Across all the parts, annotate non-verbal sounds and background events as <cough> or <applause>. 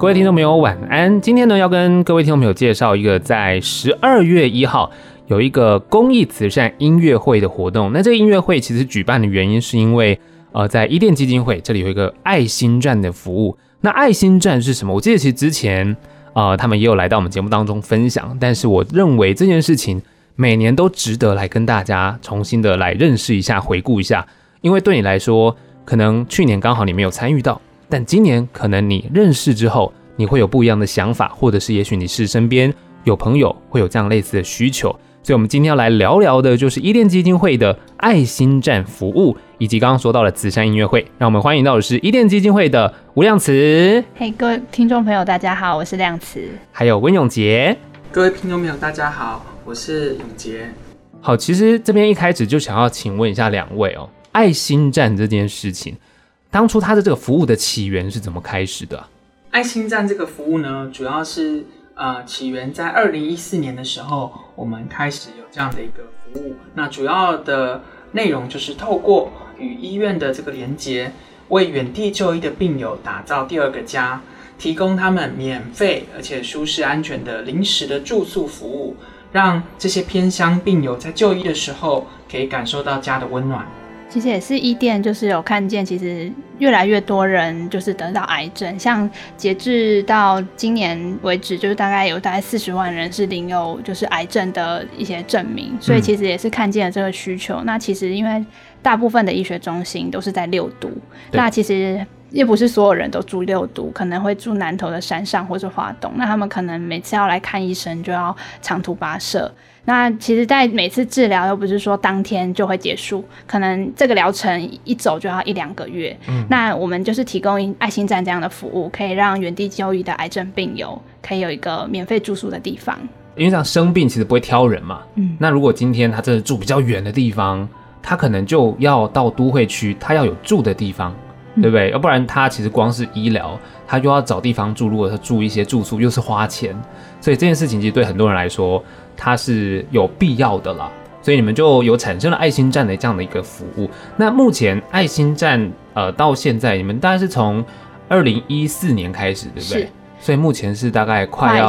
各位听众朋友，晚安。今天呢，要跟各位听众朋友介绍一个在十二月一号有一个公益慈善音乐会的活动。那这个音乐会其实举办的原因是因为，呃，在伊甸基金会这里有一个爱心站的服务。那爱心站是什么？我记得其实之前，呃，他们也有来到我们节目当中分享。但是我认为这件事情每年都值得来跟大家重新的来认识一下、回顾一下，因为对你来说，可能去年刚好你没有参与到。但今年可能你认识之后，你会有不一样的想法，或者是也许你是身边有朋友会有这样类似的需求，所以我们今天要来聊聊的就是伊甸基金会的爱心站服务，以及刚刚说到的慈善音乐会。让我们欢迎到的是伊甸基金会的吴亮慈。嘿，各位听众朋友，大家好，我是亮慈。还有温永杰。各位听众朋友，大家好，我是永杰。好，其实这边一开始就想要请问一下两位哦，爱心站这件事情。当初他的这个服务的起源是怎么开始的啊？爱心站这个服务呢，主要是呃起源在二零一四年的时候，我们开始有这样的一个服务。那主要的内容就是透过与医院的这个连接，为远地就医的病友打造第二个家，提供他们免费而且舒适安全的临时的住宿服务，让这些偏乡病友在就医的时候可以感受到家的温暖。其实也是伊甸，就是有看见，其实越来越多人就是得到癌症，像截至到今年为止，就是大概有大概四十万人是领有就是癌症的一些证明，所以其实也是看见了这个需求。嗯、那其实因为大部分的医学中心都是在六都，那其实也不是所有人都住六都，可能会住南投的山上或者花东，那他们可能每次要来看医生就要长途跋涉。那其实，在每次治疗又不是说当天就会结束，可能这个疗程一走就要一两个月。嗯，那我们就是提供爱心站这样的服务，可以让原地就医的癌症病友可以有一个免费住宿的地方。因为这样生病其实不会挑人嘛。嗯，那如果今天他真的住比较远的地方，他可能就要到都会区，他要有住的地方，对不对？要不然他其实光是医疗，他就要找地方住。如果他住一些住宿，又是花钱，所以这件事情其实对很多人来说。它是有必要的啦，所以你们就有产生了爱心站的这样的一个服务。那目前爱心站呃到现在，你们大概是从二零一四年开始，对不对？是。所以目前是大概快要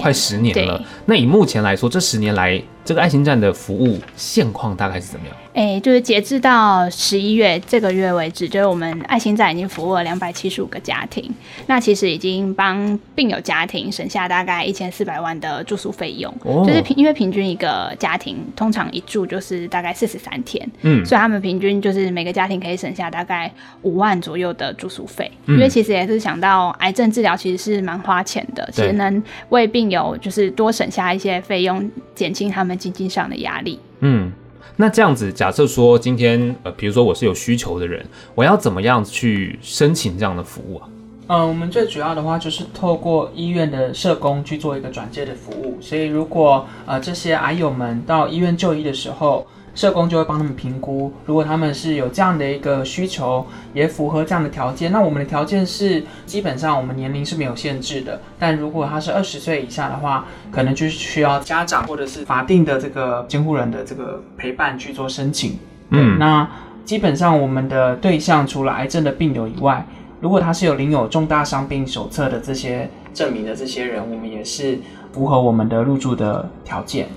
快十年了。那以目前来说，这十年来这个爱心站的服务现况大概是怎么样？哎、欸，就是截至到十一月这个月为止，就是我们爱心站已经服务了两百七十五个家庭，那其实已经帮病友家庭省下大概一千四百万的住宿费用。哦，就是平因为平均一个家庭通常一住就是大概四十三天，嗯，所以他们平均就是每个家庭可以省下大概五万左右的住宿费。嗯，因为其实也是想到癌症治疗其实是蛮花钱的，其实能为病友就是多省下一些费用，减轻他们经济上的压力。嗯。那这样子，假设说今天，呃，比如说我是有需求的人，我要怎么样去申请这样的服务啊？嗯，我们最主要的话就是透过医院的社工去做一个转介的服务，所以如果呃这些癌友们到医院就医的时候，社工就会帮他们评估，如果他们是有这样的一个需求，也符合这样的条件，那我们的条件是基本上我们年龄是没有限制的，但如果他是二十岁以下的话，可能就是需要家长或者是法定的这个监护人的这个陪伴去做申请。嗯，那基本上我们的对象除了癌症的病友以外，如果他是有领有重大伤病手册的这些证明的这些人，我们也是符合我们的入住的条件。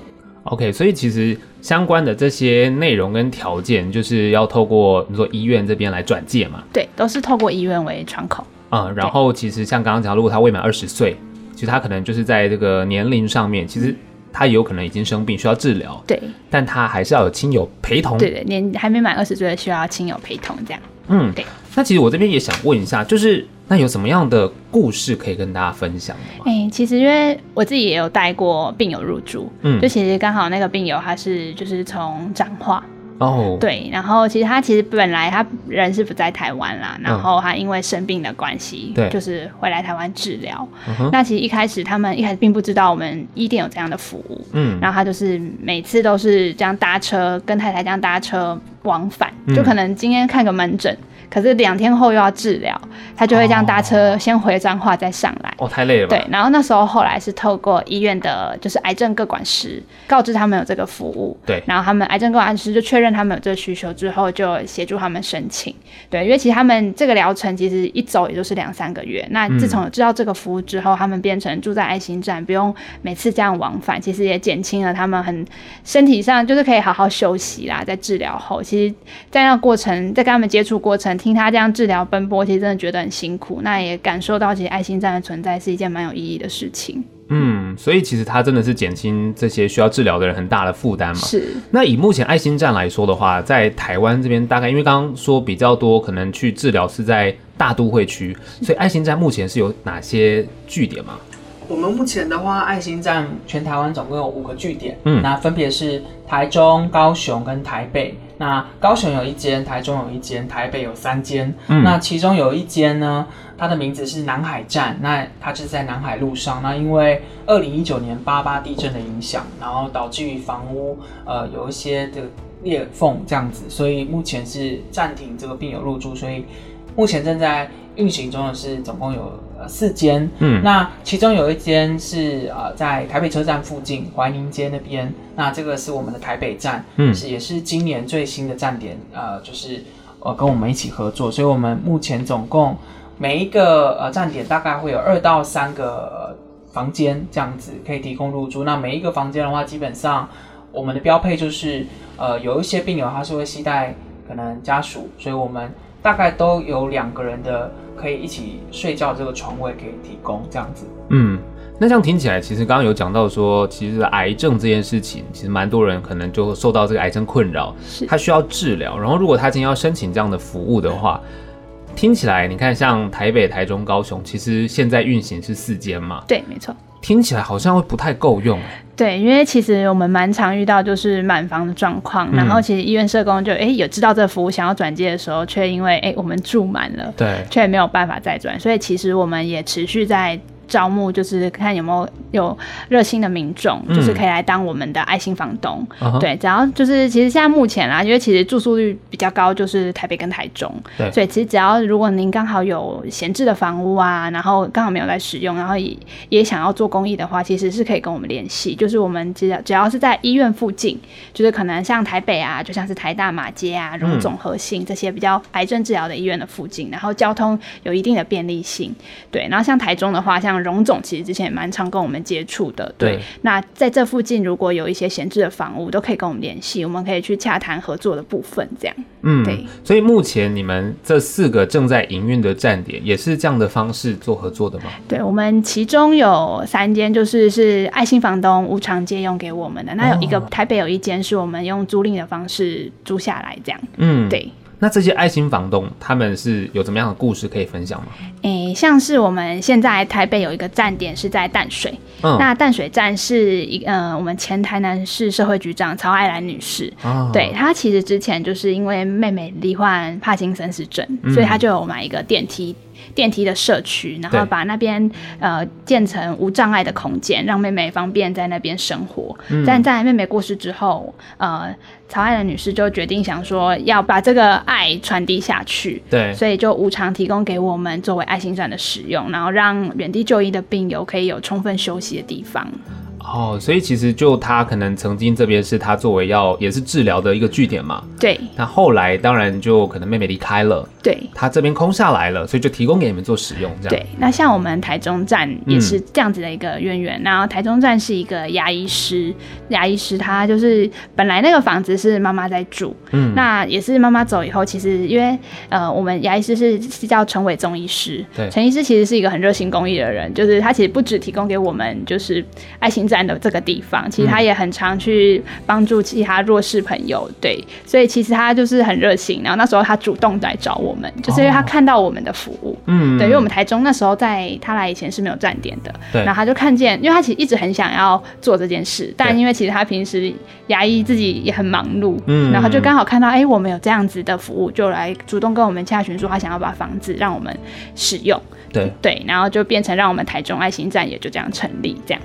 OK，所以其实相关的这些内容跟条件，就是要透过你说医院这边来转介嘛？对，都是透过医院为窗口。嗯，然后其实像刚刚讲，如果他未满二十岁，其实他可能就是在这个年龄上面，其实他也有可能已经生病需要治疗。对，但他还是要有亲友陪同。对对，年还没满二十岁的需要亲友陪同这样。嗯，对。那其实我这边也想问一下，就是。那有什么样的故事可以跟大家分享的吗？哎、欸，其实因为我自己也有带过病友入住，嗯，就其实刚好那个病友他是就是从彰化哦，对，然后其实他其实本来他人是不在台湾啦，然后他因为生病的关系，对、嗯，就是回来台湾治疗。那其实一开始他们一开始并不知道我们伊甸有这样的服务，嗯，然后他就是每次都是这样搭车跟太太这样搭车往返，就可能今天看个门诊。可是两天后又要治疗，他就会这样搭车先回彰化再上来。哦，太累了吧。对，然后那时候后来是透过医院的，就是癌症各管师告知他们有这个服务，对，然后他们癌症各管师就确认他们有这个需求之后，就协助他们申请。对，因为其实他们这个疗程其实一走也就是两三个月。那自从有知道这个服务之后，嗯、他们变成住在爱心站，不用每次这样往返，其实也减轻了他们很身体上就是可以好好休息啦。在治疗后，其实，在那个过程，在跟他们接触过程，听他这样治疗奔波，其实真的觉得很辛苦。那也感受到，其实爱心站的存在是一件蛮有意义的事情。嗯，所以其实它真的是减轻这些需要治疗的人很大的负担嘛。是。那以目前爱心站来说的话，在台湾这边大概，因为刚刚说比较多可能去治疗是在大都会区，所以爱心站目前是有哪些据点吗？我们目前的话，爱心站全台湾总共有五个据点，嗯，那分别是台中、高雄跟台北。那高雄有一间，台中有一间，台北有三间。嗯，那其中有一间呢，它的名字是南海站，那它就是在南海路上。那因为二零一九年八八地震的影响，然后导致于房屋呃有一些的裂缝这样子，所以目前是暂停这个病友入住，所以目前正在运行中的是总共有。呃，四间，嗯，那其中有一间是呃在台北车站附近怀宁街那边，那这个是我们的台北站，嗯，是也是今年最新的站点，呃，就是呃跟我们一起合作，所以我们目前总共每一个呃站点大概会有二到三个、呃、房间这样子可以提供入住，那每一个房间的话，基本上我们的标配就是呃有一些病友他是会携带可能家属，所以我们大概都有两个人的。可以一起睡觉，这个床位可以提供这样子。嗯，那这样听起来，其实刚刚有讲到说，其实癌症这件事情，其实蛮多人可能就受到这个癌症困扰，是他需要治疗。然后，如果他今天要申请这样的服务的话，听起来，你看像台北、台中、高雄，其实现在运行是四间嘛？对，没错。听起来好像会不太够用。对，因为其实我们蛮常遇到就是满房的状况，嗯、然后其实医院社工就哎有知道这个服务想要转接的时候，却因为哎我们住满了，对，却没有办法再转，所以其实我们也持续在。招募就是看有没有有热心的民众，就是可以来当我们的爱心房东。嗯、对，只要就是其实现在目前啦，因为其实住宿率比较高，就是台北跟台中。对，所以其实只要如果您刚好有闲置的房屋啊，然后刚好没有在使用，然后也也想要做公益的话，其实是可以跟我们联系。就是我们只要只要是在医院附近，就是可能像台北啊，就像是台大马街啊、荣总和信这些比较癌症治疗的医院的附近，然后交通有一定的便利性。对，然后像台中的话，像荣总其实之前也蛮常跟我们接触的，对。对，那在这附近如果有一些闲置的房屋，都可以跟我们联系，我们可以去洽谈合作的部分，这样。嗯，对。所以目前你们这四个正在营运的站点，也是这样的方式做合作的吗？对，我们其中有三间就是是爱心房东无偿借用给我们的，那有一个台北有一间是我们用租赁的方式租下来，这样。嗯，对。那这些爱心房东他们是有怎么样的故事可以分享吗？诶、欸，像是我们现在台北有一个站点是在淡水，嗯、那淡水站是一呃，我们前台南市社会局长曹爱兰女士，哦、对，她其实之前就是因为妹妹罹患帕金森氏症，嗯、所以她就有买一个电梯。电梯的社区，然后把那边呃建成无障碍的空间，让妹妹方便在那边生活。嗯、但在妹妹过世之后，呃，曹爱兰女士就决定想说要把这个爱传递下去，对，所以就无偿提供给我们作为爱心站的使用，然后让远地就医的病友可以有充分休息的地方。哦，所以其实就他可能曾经这边是他作为要也是治疗的一个据点嘛。对。那后来当然就可能妹妹离开了。对。他这边空下来了，所以就提供给你们做使用，这样。对。那像我们台中站也是这样子的一个渊源。嗯、然后台中站是一个牙医师，牙医师他就是本来那个房子是妈妈在住，嗯。那也是妈妈走以后，其实因为呃我们牙医师是是叫陈伟宗医师，对。陈医师其实是一个很热心公益的人，就是他其实不只提供给我们就是爱心站的这个地方，其实他也很常去帮助其他弱势朋友，对，所以其实他就是很热心。然后那时候他主动来找我们，就是因为他看到我们的服务，嗯，对，因为我们台中那时候在他来以前是没有站点的，对，然后他就看见，因为他其实一直很想要做这件事，但因为其实他平时牙医自己也很忙碌，嗯，然后就刚好看到，哎，我们有这样子的服务，就来主动跟我们洽询说他想要把房子让我们使用，对。对，然后就变成让我们台中爱心站也就这样成立，这样。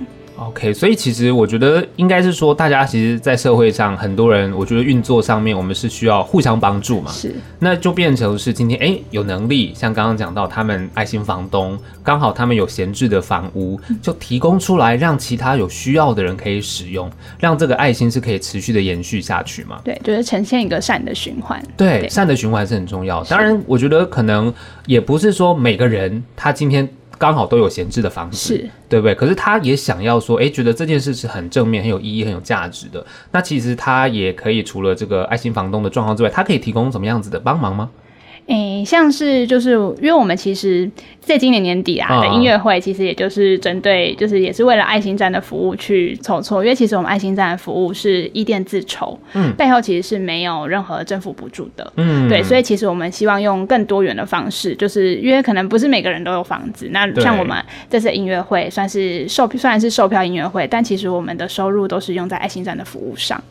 OK，所以其实我觉得应该是说，大家其实，在社会上很多人，我觉得运作上面，我们是需要互相帮助嘛。是，那就变成是今天，哎，有能力，像刚刚讲到，他们爱心房东，刚好他们有闲置的房屋，就提供出来，让其他有需要的人可以使用，让这个爱心是可以持续的延续下去嘛。对，就是呈现一个善的循环。对，对善的循环是很重要。当然，我觉得可能也不是说每个人他今天。刚好都有闲置的房子，是对不对？可是他也想要说，哎，觉得这件事是很正面、很有意义、很有价值的。那其实他也可以除了这个爱心房东的状况之外，他可以提供什么样子的帮忙吗？诶，像是就是因为我们其实在今年年底啊的音乐会，其实也就是针对，就是也是为了爱心站的服务去筹措。因为其实我们爱心站的服务是伊甸自筹，嗯，背后其实是没有任何政府补助的，嗯，对，所以其实我们希望用更多元的方式，就是因为可能不是每个人都有房子，那像我们这次音乐会算是售，虽然是售票音乐会，但其实我们的收入都是用在爱心站的服务上，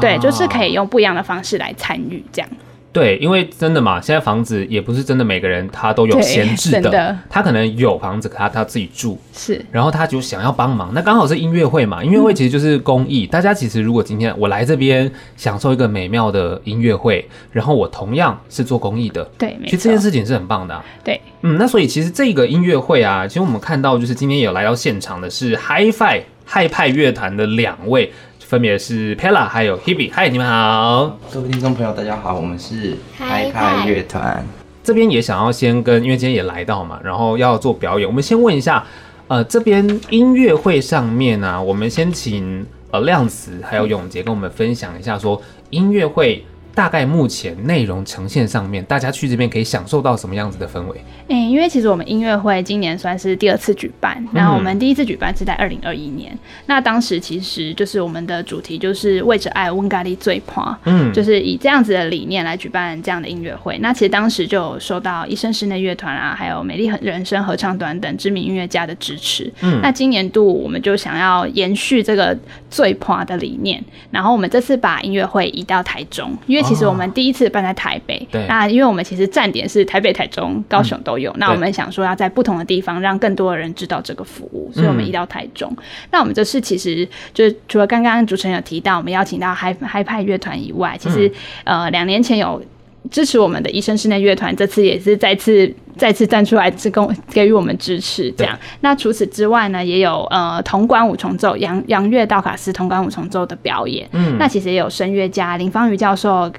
对，就是可以用不一样的方式来参与这样。对，因为真的嘛，现在房子也不是真的每个人他都有闲置的，的。他可能有房子，可他他自己住，是，然后他就想要帮忙，那刚好是音乐会嘛，音乐会其实就是公益，嗯、大家其实如果今天我来这边享受一个美妙的音乐会，然后我同样是做公益的，对，其实这件事情是很棒的、啊，对，嗯，那所以其实这个音乐会啊，其实我们看到就是今天有来到现场的是 Hi-Fi 嗨派乐团的两位。分别是 Pella 还有 Hebe，嗨，你们好，各位听众朋友，大家好，我们是 Hi-Fi 乐团。这边也想要先跟，因为今天也来到嘛，然后要做表演，我们先问一下，呃，这边音乐会上面呢、啊，我们先请呃亮子还有永杰跟我们分享一下，说音乐会。大概目前内容呈现上面，大家去这边可以享受到什么样子的氛围？哎、欸，因为其实我们音乐会今年算是第二次举办，然后我们第一次举办是在二零二一年，那当时其实就是我们的主题就是为着爱，温咖喱最怕，嗯，就是以这样子的理念来举办这样的音乐会。那其实当时就有受到一生室内乐团啊，还有美丽人生合唱团等知名音乐家的支持。嗯，那今年度我们就想要延续这个最怕的理念，然后我们这次把音乐会移到台中，因为其实我们第一次办在台北，哦，那因为我们其实站点是台北、台中、高雄都有，那我们想说要在不同的地方让更多的人知道这个服务，所以我们移到台中。那我们这次其实就是除了刚刚主持人有提到，我们邀请到嗨嗨派乐团以外，其实呃两年前有。支持我们的一生室内乐团，这次也是再次再次站出来，提供给予我们支持。这样，那除此之外呢，也有呃铜管五重奏、杨杨乐道卡斯铜管五重奏的表演。嗯，那其实也有声乐家林芳瑜教授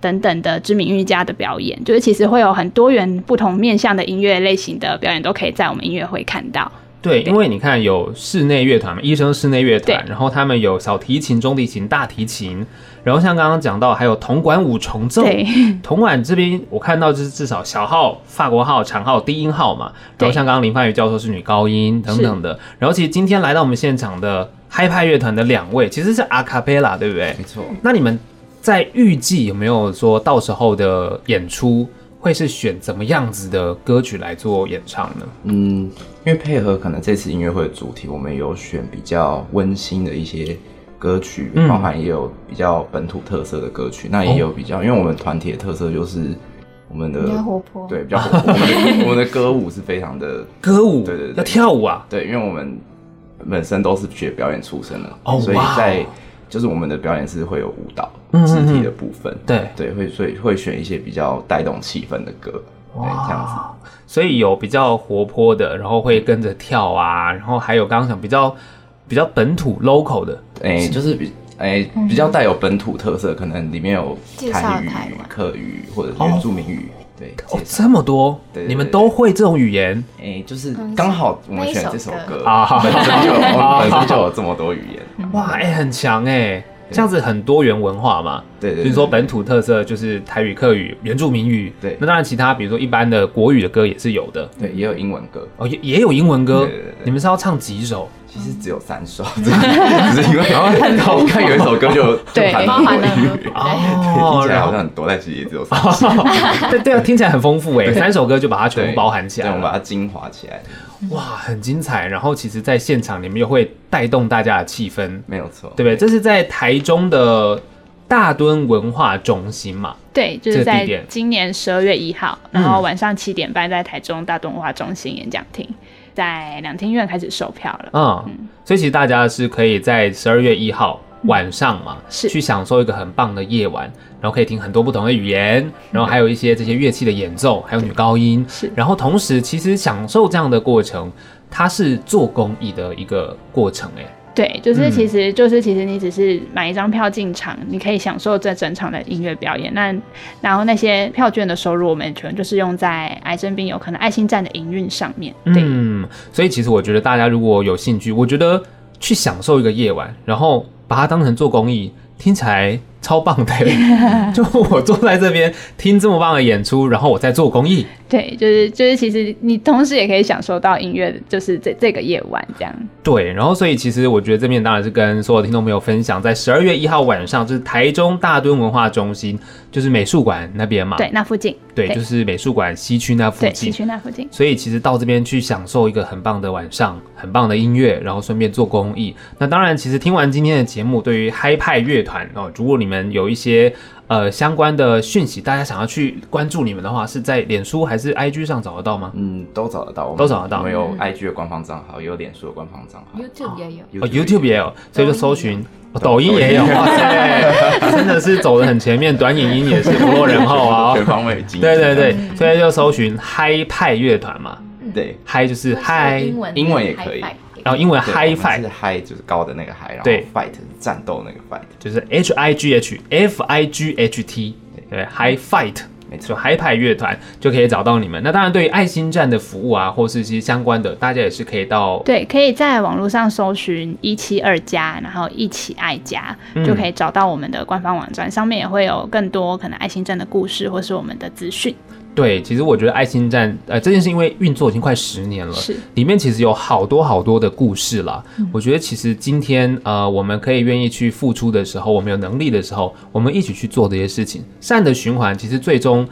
等等的知名音乐家的表演，就是其实会有很多元不同面向的音乐类型的表演，都可以在我们音乐会看到。对，因为你看有室内乐团嘛，医生室内乐团，然后他们有小提琴、中提琴、大提琴，然后像刚刚讲到还有铜管五重奏，<laughs> 铜管这边我看到就是至少小号、法国号、长号、低音号嘛，然后像刚刚林芳瑜教授是女高音等等的，然后其实今天来到我们现场的 Hi-Fi 乐团的两位其实是阿卡贝拉，对不对？没错。那你们在预计有没有说到时候的演出？会是选怎么样子的歌曲来做演唱呢？嗯，因为配合可能这次音乐会的主题，我们有选比较温馨的一些歌曲，嗯、包含也有比较本土特色的歌曲。那也有比较，哦、因为我们团体的特色就是我们的比较活泼，对，比较活泼。我们的 <laughs> 歌舞是非常的歌舞，对对对，要跳舞啊，对，因为我们本身都是学表演出身的，哦，所以在。就是我们的表演是会有舞蹈、肢体的部分，嗯、对。对，会所以会选一些比较带动气氛的歌，对，这样子。所以有比较活泼的，然后会跟着跳啊，然后还有刚刚讲比较比较本土 local 的，哎、欸，就是比哎、欸、比较带有本土特色，可能里面有台语、客语或者原住民语。哦对哦，这么多，对，你们都会这种语言？哎，就是刚好我们选这首歌。啊，本身就 <laughs> 本身就有这么多语言，哇，哎，很强哎，这样子很多元文化嘛，对，比如说本土特色就是台语、客语、原住民语，对，那当然其他比如说一般的国语的歌也是有的，对，也有英文歌，哦，也也有英文歌，你们是要唱几首？其实只有三首，<laughs> 只是因为 <laughs> 然后我看有一首歌就 <laughs> 包含国语，哦，听起来好像很多，但其实也只有三首。对对啊，听起来很丰富哎，三首歌就把它全部包含起来，我们把它精华起来。哇，很精彩。然后其实，在现场你们又会带动大家的气氛，没有错，对不对？这是在台中的大墩文化中心嘛？对，就是在今年十二月一号，然后晚上七点半在台中大墩文化中心演讲厅。在两厅院开始售票了。嗯，嗯，所以其实大家是可以在十二月一号晚上嘛，是。去享受一个很棒的夜晚，然后可以听很多不同的语言，然后还有一些这些乐器的演奏，还有女高音，是，然后同时其实享受这样的过程，它是做公益的一个过程，哎。对，就是其实就是其实你只是买一张票进场，你可以享受这整场的音乐表演。那然后那些票券的收入，我们全就是用在癌症病友可能爱心站的营运上面。对。嗯，所以其实我觉得大家如果有兴趣，我觉得去享受一个夜晚，然后把它当成做公益，听起来。超棒的，<laughs> 就我坐在这边听这么棒的演出，然后我在做公益。对，就是就是，其实你同时也可以享受到音乐，就是这这个夜晚这样。对，然后所以其实我觉得这边当然是跟所有听众朋友分享，在十二月一号晚上，就是台中大墩文化中心，就是美术馆那边嘛。对，那附近。对，对就是美术馆西区那附近。西区那附近。所以其实到这边去享受一个很棒的晚上，很棒的音乐，然后顺便做公益。那当然，其实听完今天的节目，对于嗨派乐团哦，如果你们有一些呃相关的讯息，大家想要去关注你们的话，是在脸书还是 IG 上找得到吗？嗯，都找得到，都找得到。我们有 IG 的官方账号，也有脸书的官方账号，YouTube 也有，哦，YouTube 也有，所以就搜寻抖音也有，<laughs> 哇塞，真的是走的很前面，短影音也是不落人后啊，<laughs> 全方位。对对对，所以就搜寻嗨派乐团嘛，对，嗨就是嗨，英文也可以。然后英文 high fight 是 high 就是高的那个 high，然后对。fight 战斗那个 fight 就是 h i g h f i g h t 对 high fight 没错，嗨派乐团就可以找到你们。那当然，对于爱心站的服务啊，或是其实相关的，大家也是可以到对，可以在网络上搜寻一七二家，然后一起爱家，就可以找到我们的官方网站，上面也会有更多可能爱心站的故事，或是我们的资讯。对，其实我觉得爱心站，呃，这件事因为运作已经快十年了，是里面其实有好多好多的故事啦。嗯、我觉得其实今天，呃，我们可以愿意去付出的时候，我们有能力的时候，我们一起去做这些事情，善的循环，其实最终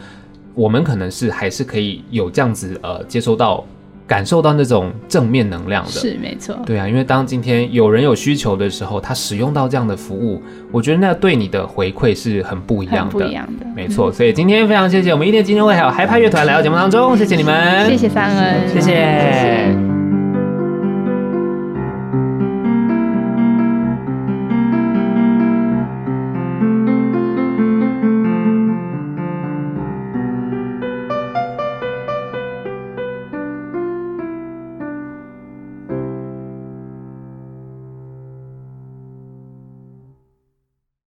我们可能是还是可以有这样子，呃，接收到。感受到那种正面能量的，是没错。对啊，因为当今天有人有需求的时候，他使用到这样的服务，我觉得那对你的回馈是很不一样的，不一样的，没错。所以今天非常谢谢我们伊甸基金会还有嗨派乐团来到节目当中，谢谢你们，谢谢三恩，谢谢。